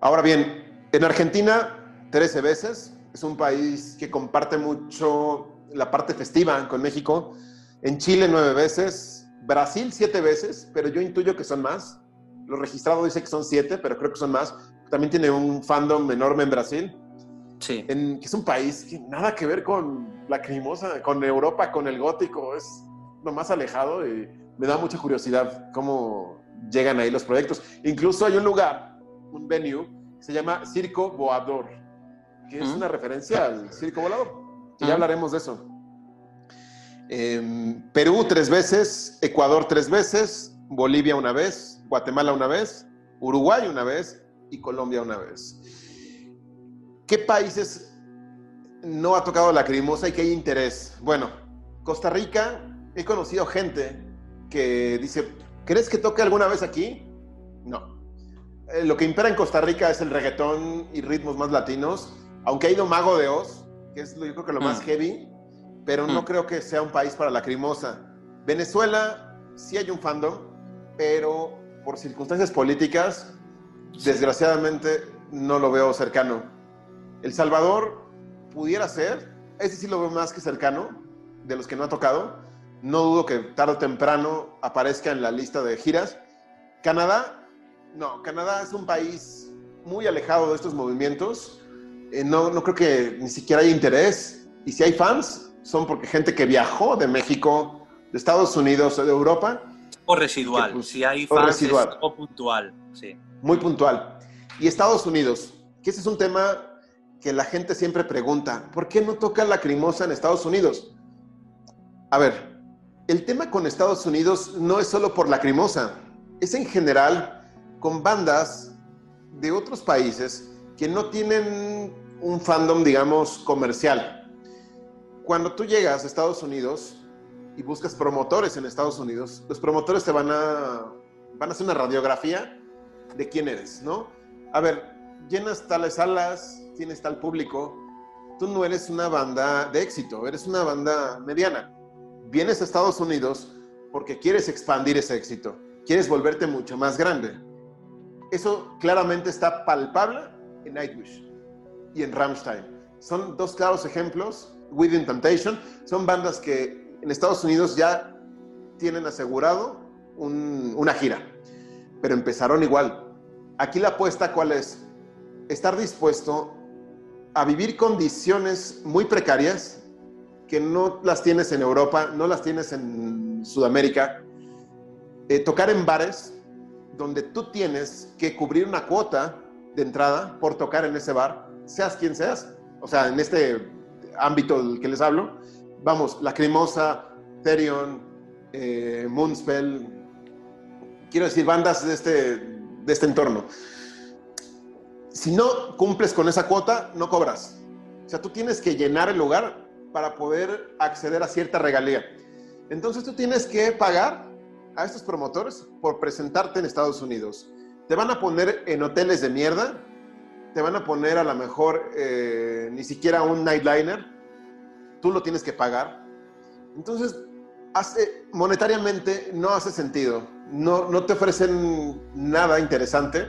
Ahora bien, en Argentina, 13 veces, es un país que comparte mucho la parte festiva con México. En Chile nueve veces, Brasil siete veces, pero yo intuyo que son más. Lo registrado dice que son siete, pero creo que son más. También tiene un fandom enorme en Brasil. Sí. En, que es un país que nada que ver con la crimosa, con Europa, con el gótico. Es lo más alejado y me da mucha curiosidad cómo llegan ahí los proyectos. Incluso hay un lugar, un venue, que se llama Circo Boador que es una referencia al circo volador, ya hablaremos de eso. Em, Perú tres veces, Ecuador tres veces, Bolivia una vez, Guatemala una vez, Uruguay una vez y Colombia una vez. ¿Qué países no ha tocado la crimosa y qué hay interés? Bueno, Costa Rica, he conocido gente que dice, ¿crees que toque alguna vez aquí? No. Eh, lo que impera en Costa Rica es el reggaetón y ritmos más latinos aunque ha ido Mago de Oz, que es yo creo que lo más mm. heavy, pero no mm. creo que sea un país para la crimosa. Venezuela sí hay un fandom, pero por circunstancias políticas, desgraciadamente no lo veo cercano. El Salvador pudiera ser, ese sí lo veo más que cercano, de los que no ha tocado, no dudo que tarde o temprano aparezca en la lista de giras. Canadá, no, Canadá es un país muy alejado de estos movimientos. Eh, no, no creo que ni siquiera hay interés. Y si hay fans, son porque gente que viajó de México, de Estados Unidos o de Europa. O residual. pues, si hay o residual. es o puntual. Sí. Muy puntual. Y Estados Unidos, que ese es un tema que la gente siempre pregunta, ¿por qué no toca lacrimosa en Estados Unidos? A ver, el tema con Estados Unidos no es solo por lacrimosa, es en general con bandas de otros países que no tienen un fandom, digamos, comercial. Cuando tú llegas a Estados Unidos y buscas promotores en Estados Unidos, los promotores te van a, van a hacer una radiografía de quién eres, ¿no? A ver, llenas tales salas, tienes tal público, tú no eres una banda de éxito, eres una banda mediana. Vienes a Estados Unidos porque quieres expandir ese éxito, quieres volverte mucho más grande. Eso claramente está palpable en Nightwish y en Rammstein. Son dos claros ejemplos. Within Temptation son bandas que en Estados Unidos ya tienen asegurado un- una gira, pero empezaron igual. Aquí la apuesta cuál es? Estar dispuesto a vivir condiciones muy precarias que no las tienes en Europa, no las tienes en Sudamérica. Eh, tocar en bares donde tú tienes que cubrir una cuota de entrada por tocar en ese bar, seas quien seas. O sea, en este ámbito del que les hablo, vamos, Lacrimosa, Therion, eh, Moonspell, quiero decir, bandas de este, de este entorno. Si no cumples con esa cuota, no cobras. O sea, tú tienes que llenar el lugar para poder acceder a cierta regalía. Entonces tú tienes que pagar a estos promotores por presentarte en Estados Unidos. Te van a poner en hoteles de mierda, te van a poner a lo mejor eh, ni siquiera un nightliner, tú lo tienes que pagar. Entonces, hace, monetariamente no hace sentido, no, no te ofrecen nada interesante.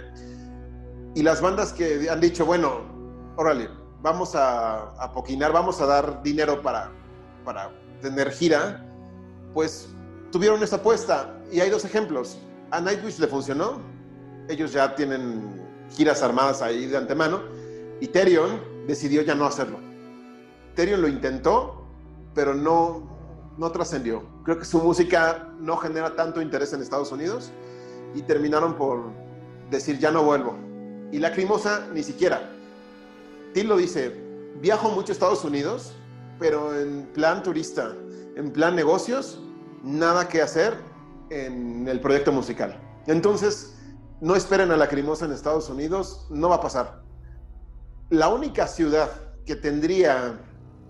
Y las bandas que han dicho, bueno, órale, vamos a, a poquinar, vamos a dar dinero para, para tener gira, pues tuvieron esta apuesta. Y hay dos ejemplos. A Nightwish le funcionó, ellos ya tienen giras armadas ahí de antemano, y Therion decidió ya no hacerlo. Therion lo intentó, pero no, no trascendió. Creo que su música no genera tanto interés en Estados Unidos y terminaron por decir ya no vuelvo. Y Lacrimosa ni siquiera. Till lo dice, viajo mucho a Estados Unidos, pero en plan turista, en plan negocios, nada que hacer en el proyecto musical. Entonces, no esperen a Lacrimosa en Estados Unidos, no va a pasar. La única ciudad que tendría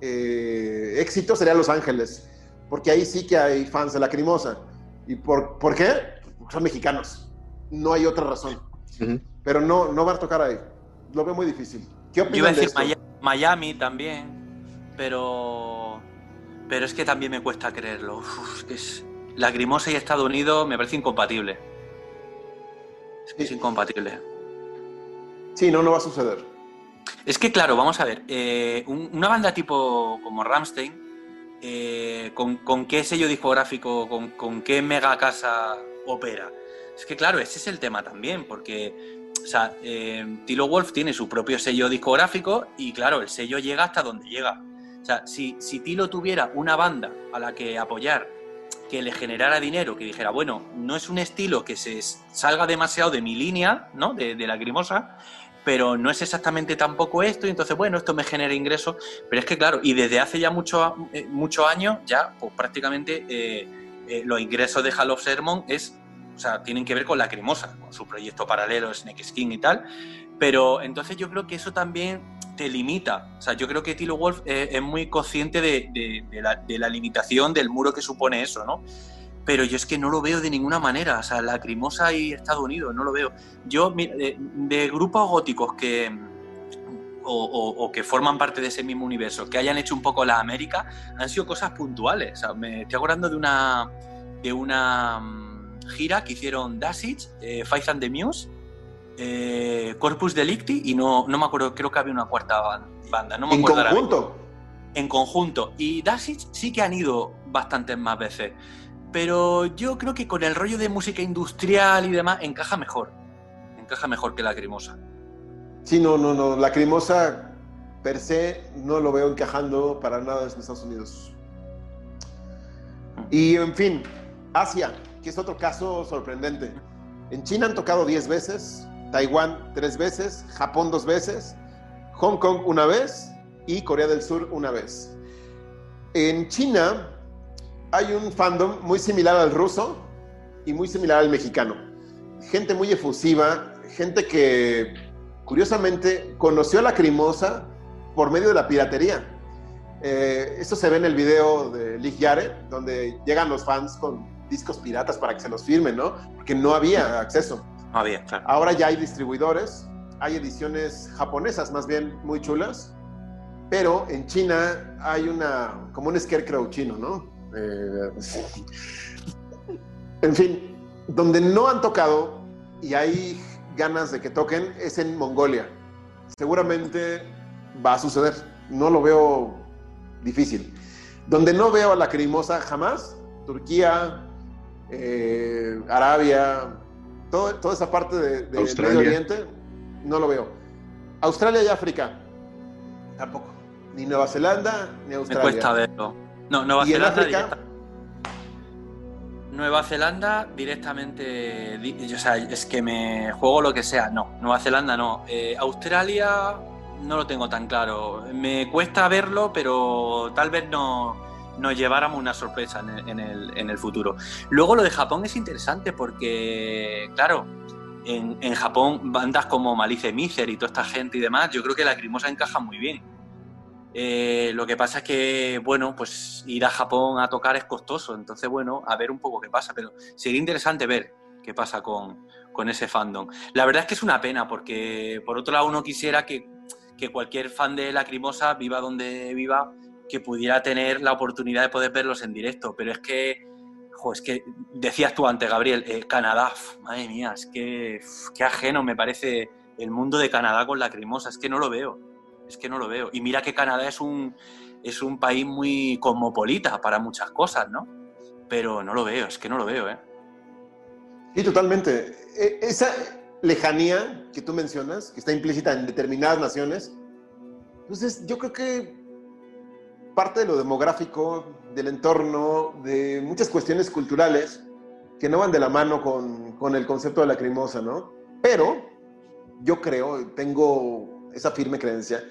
eh, éxito sería Los Ángeles, porque ahí sí que hay fans de Lacrimosa. ¿Y por, por qué? Porque son mexicanos. No hay otra razón. Pero no, no va a tocar ahí. Lo veo muy difícil. ¿Qué Yo iba a de decir esto? Maya- Miami también, pero pero es que también me cuesta creerlo. Uf, es que es Lacrimosa y Estados Unidos me parece incompatible. Es incompatible. Sí, no, no va a suceder. Es que claro, vamos a ver, eh, un- una banda tipo como Ramstein, eh, ¿con, con qué sello discográfico, con, con qué mega casa opera? Es que claro, ese es el tema también, porque o sea, eh, Tilo Wolf tiene su propio sello discográfico y claro, el sello llega hasta donde llega. O sea, si, si Tilo tuviera una banda a la que apoyar, que le generara dinero, que dijera, bueno, no es un estilo que se salga demasiado de mi línea, ¿no? De, de lacrimosa, pero no es exactamente tampoco esto, y entonces, bueno, esto me genera ingresos, pero es que, claro, y desde hace ya muchos eh, muchos años, ya, pues prácticamente eh, eh, los ingresos de Hall of Sermon es, o sea, tienen que ver con Lacrimosa, con su proyecto paralelo, Snake Skin y tal, pero entonces yo creo que eso también te limita, o sea, yo creo que Tilo Wolf eh, es muy consciente de, la, limitación del muro que supone eso, ¿no? Pero yo es que no lo veo de ninguna manera, o sea, Lacrimosa y Estados Unidos, no lo veo. Yo, mi- de, grupos góticos que, o, que forman parte de ese mismo universo, que hayan hecho un poco la América, han sido cosas puntuales. Me estoy acordando de una, de una mm, gira que hicieron Dasich, eh, and the Muse, eh, Corpus Delicti y no, no me acuerdo, creo que había una cuarta ban- banda, no me en acuerdo conjunto. en conjunto. Y Dasich sí que han ido bastantes más veces. Pero yo creo que con el rollo de música industrial y demás encaja mejor. Encaja mejor que la Lacrimosa. Sí, no, no, no. Lacrimosa per se no lo veo encajando para nada en Estados Unidos. Y en fin, Asia, que es otro caso sorprendente. En China han tocado 10 veces, Taiwán 3 veces, Japón 2 veces, Hong Kong una vez y Corea del Sur una vez. En China hay un fandom muy similar al ruso y muy similar al mexicano. Gente muy efusiva, gente que curiosamente conoció a la Crimosa por medio de la piratería. Eh, esto se ve en el video de Lig Yare, donde llegan los fans con discos piratas para que se los firmen, ¿no? Porque no había acceso. Había, claro. Ahora ya hay distribuidores, hay ediciones japonesas más bien muy chulas, pero en China hay una, como un scarecrow chino, ¿no? Eh, en fin, donde no han tocado y hay ganas de que toquen es en Mongolia. Seguramente va a suceder. No lo veo difícil. Donde no veo a la crimosa jamás, Turquía, eh, Arabia, toda esa parte de, de Medio Oriente, no lo veo. Australia y África, tampoco. Ni Nueva Zelanda, ni Australia. Me cuesta verlo. No, Nueva ¿Y en Zelanda. África? directa- Nueva Zelanda directamente, di- o sea, es que me juego lo que sea. No, Nueva Zelanda no. Eh, Australia no lo tengo tan claro. Me cuesta verlo, pero tal vez no, nos lleváramos una sorpresa en el, futuro. Luego lo de Japón es interesante porque, claro, en, Japón bandas como Malice Miser y toda esta gente y demás, yo creo que la Lacrimosa encaja muy bien. Eh, lo que pasa es que, bueno, pues ir a Japón a tocar es costoso, entonces, bueno, a ver un poco qué pasa, pero sería interesante ver qué pasa con, con ese fandom. La verdad es que es una pena, porque por otro lado uno quisiera que, que cualquier fan de Lacrimosa, viva donde viva, que pudiera tener la oportunidad de poder verlos en directo, pero es que, jo, es que decías tú antes, Gabriel, eh, Canadá, madre mía, es que qué ajeno me parece el mundo de Canadá con Lacrimosa, es que no lo veo es que no lo veo. Y mira que Canadá es un, es un país muy cosmopolita para muchas cosas, ¿no? Pero no lo veo, es que no lo veo, ¿eh? Sí, totalmente. E- Esa lejanía que tú mencionas, que está implícita en determinadas naciones, entonces yo creo que parte de lo demográfico, del entorno, de muchas cuestiones culturales que no van de la mano con, con el concepto de la crimosa, ¿no? Pero yo creo, tengo esa firme creencia,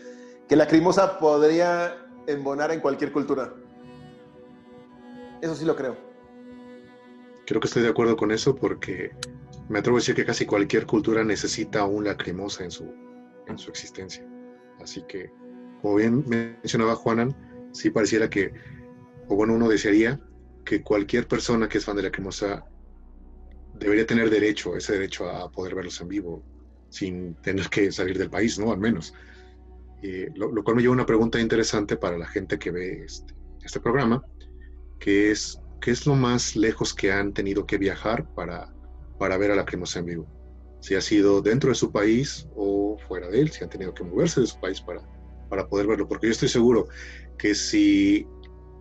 que la crimosa podría embonar en cualquier cultura. Eso sí lo creo. Creo que estoy de acuerdo con eso porque me atrevo a decir que casi cualquier cultura necesita un lacrimosa en su, en su existencia. Así que, como bien mencionaba Juanan, sí pareciera que, o bueno, uno desearía que cualquier persona que es fan de lacrimosa debería tener derecho, ese derecho a poder verlos en vivo, sin tener que salir del país, ¿no? Al menos. Eh, lo, lo cual me lleva a una pregunta interesante para la gente que ve este, este programa, que es, ¿qué es lo más lejos que han tenido que viajar para, para ver a la Cremosa en vivo? Si ha sido dentro de su país o fuera de él, si han tenido que moverse de su país para, para poder verlo, porque yo estoy seguro que si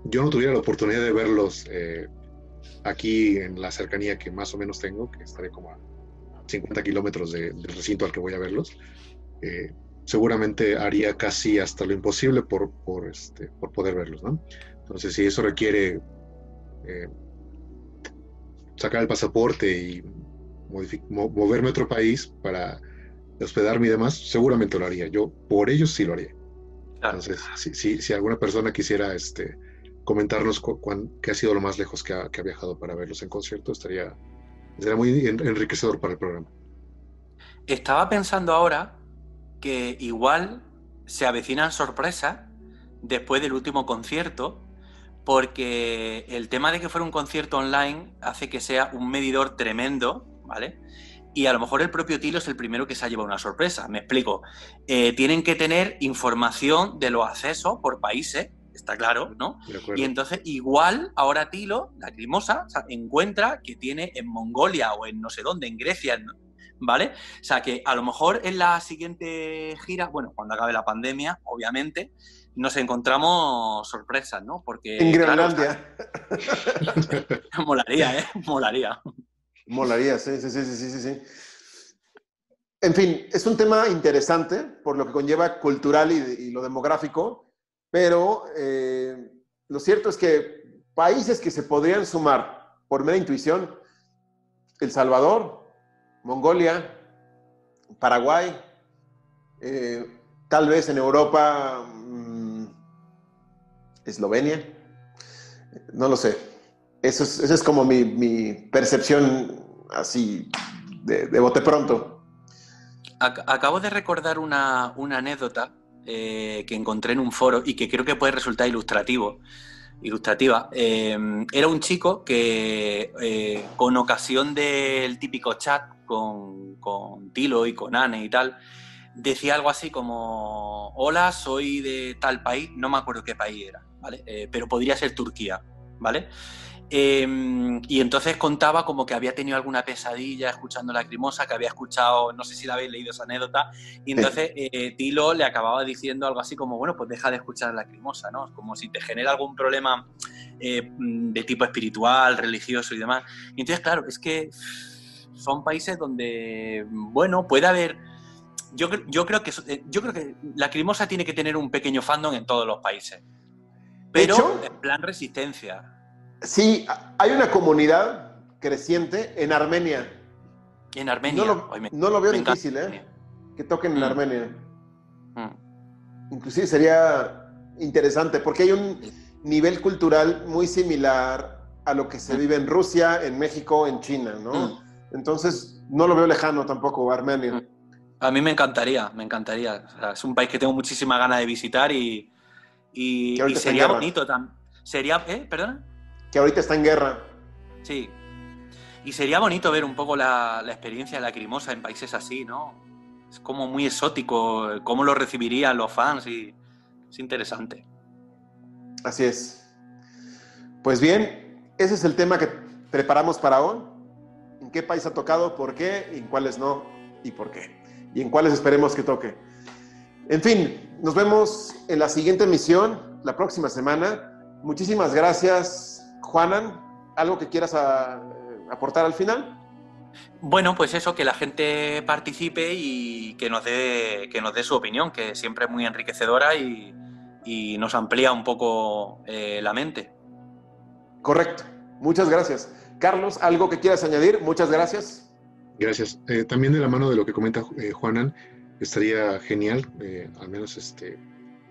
yo no tuviera la oportunidad de verlos eh, aquí en la cercanía que más o menos tengo, que estaré como a 50 kilómetros de- del recinto al que voy a verlos, eh, seguramente haría casi hasta lo imposible por, por, este, por poder verlos, ¿no? Entonces, si eso requiere eh, sacar el pasaporte y moverme a otro país para hospedarme y demás, seguramente lo haría. Yo por ellos sí lo haría. Claro. Entonces, si, si, si alguna persona quisiera este, comentarnos cu- cuán- qué ha sido lo más lejos que ha, que ha viajado para verlos en concierto, estaría, sería muy en- enriquecedor para el programa. Estaba pensando ahora que igual se avecinan sorpresas después del último concierto, porque el tema de que fuera un concierto online hace que sea un medidor tremendo, ¿vale? Y a lo mejor el propio Tilo es el primero que se ha llevado una sorpresa. Me explico. Eh, tienen que tener información de los accesos por países, está claro, ¿no? Y entonces, igual, ahora Tilo, la Crimosa, o sea, encuentra que tiene en Mongolia o en no sé dónde, en Grecia, ¿no? ¿vale? O sea, que a lo mejor en la siguiente gira, bueno, cuando acabe la pandemia, obviamente, nos encontramos sorpresas, ¿no? Porque, en Groenlandia. molaría, ¿eh? Molaría. Molaría, sí, sí, sí, sí, sí, sí. En fin, es un tema interesante por lo que conlleva cultural y, lo demográfico, pero eh, lo cierto es que países que se podrían sumar por mera intuición, El Salvador, Mongolia, Paraguay, eh, tal vez en Europa, mm, Eslovenia, no lo sé. Eso es, esa es como mi, percepción así de, bote pronto. Acabo de recordar una, anécdota eh, que encontré en un foro y que creo que puede resultar ilustrativo ilustrativa. Eh, era un chico que eh, con ocasión del típico chat con, con, Tilo y con Anne y tal, decía algo así como, hola, soy de tal país, no me acuerdo qué país era, ¿vale? pero podría ser Turquía, ¿vale? Em, y entonces contaba como que había tenido alguna pesadilla escuchando Lacrimosa, que había escuchado, no sé si la habéis leído esa anécdota, y entonces eh, Tilo le acababa diciendo algo así como, bueno, pues deja de escuchar Lacrimosa, ¿no? Como si te genera algún problema eh, de tipo espiritual, religioso y demás. Y entonces, claro, es que son países donde, bueno, puede haber... Yo, yo, creo que, eh, yo creo que Lacrimosa tiene que tener un pequeño fandom en todos los países. Pero en plan resistencia. Sí, hay una comunidad creciente en Armenia. En Armenia. No lo, veo difícil, ¿eh? Que toquen en mm. Armenia. Mm. Inclusive sería interesante porque hay un nivel cultural muy similar a lo que se mm. vive en Rusia, en México, en China, ¿no? Entonces, no lo veo lejano tampoco, Armenia. A mí me encantaría, me encantaría. es un país que tengo muchísima ganas de visitar y, y, y sería bonito también. Sería, ¿eh? ¿Perdona? Que ahorita está en guerra. Sí. Y sería bonito ver un poco la, experiencia lacrimosa en países así, ¿no? Es como muy exótico, cómo lo recibirían los fans y es interesante. Así es. Pues bien, ese es el tema que preparamos para hoy. ¿En qué país ha tocado? ¿Por qué? ¿En cuáles no? ¿Y por qué? ¿Y en cuáles esperemos que toque? En fin, nos vemos en la siguiente emisión, la próxima semana. Muchísimas gracias Juanan, ¿algo que quieras aportar al final? Bueno, pues eso, que la gente participe y que nos dé, que nos dé su opinión, que siempre es muy enriquecedora y, nos amplía un poco eh, la mente. Correcto. Muchas gracias. Carlos, ¿algo que quieras añadir? Muchas gracias. Gracias. Eh, también de la mano de lo que comenta eh, Juanan, estaría genial, al menos este,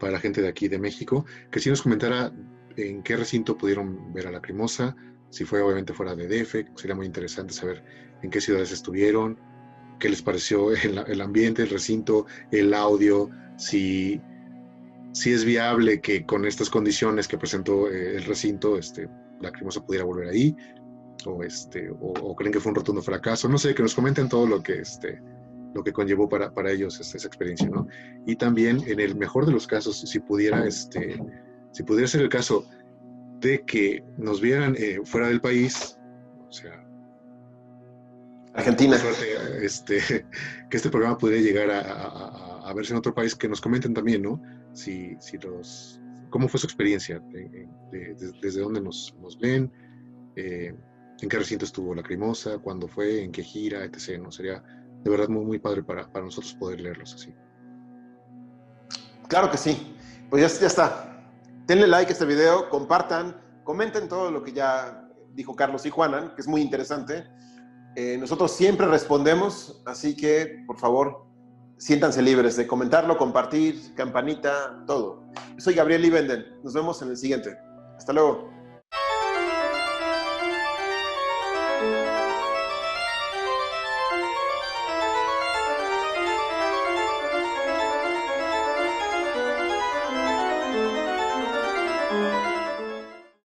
para la gente de aquí de México, que si nos comentara en qué recinto pudieron ver a la Lacrimosa, si fue obviamente fuera de DF, sería muy interesante saber en qué ciudades estuvieron, qué les pareció el, ambiente, el recinto, el audio, si, si es viable que con estas condiciones que presentó eh, el recinto, este, Lacrimosa pudiera volver ahí, o, este, o, creen que fue un rotundo fracaso, no sé, que nos comenten todo lo que, este, lo que conllevó para, para ellos esa experiencia, ¿no? Y también, en el mejor de los casos, si pudiera, este, si pudiera ser el caso de que nos vieran eh, fuera del país, o sea, Argentina, este, que este programa pudiera llegar a, verse en otro país, que nos comenten también, ¿no? Si, si los, ¿Cómo fue su experiencia? ¿Desde dónde nos, ven? Eh, ¿En qué recinto estuvo la Lacrimosa? ¿Cuándo fue? ¿En qué gira? Etc. ¿no? Sería de verdad muy, muy padre para, para nosotros poder leerlos así. Claro que sí. Pues ya, ya está denle like a este video, compartan, comenten todo lo que ya dijo Carlos y Juanan, que es muy interesante. Eh, nosotros siempre respondemos, así que por favor, siéntanse libres de comentarlo, compartir, campanita, todo. Yo soy Gabriel Ibenden. Nos vemos en el siguiente. Hasta luego.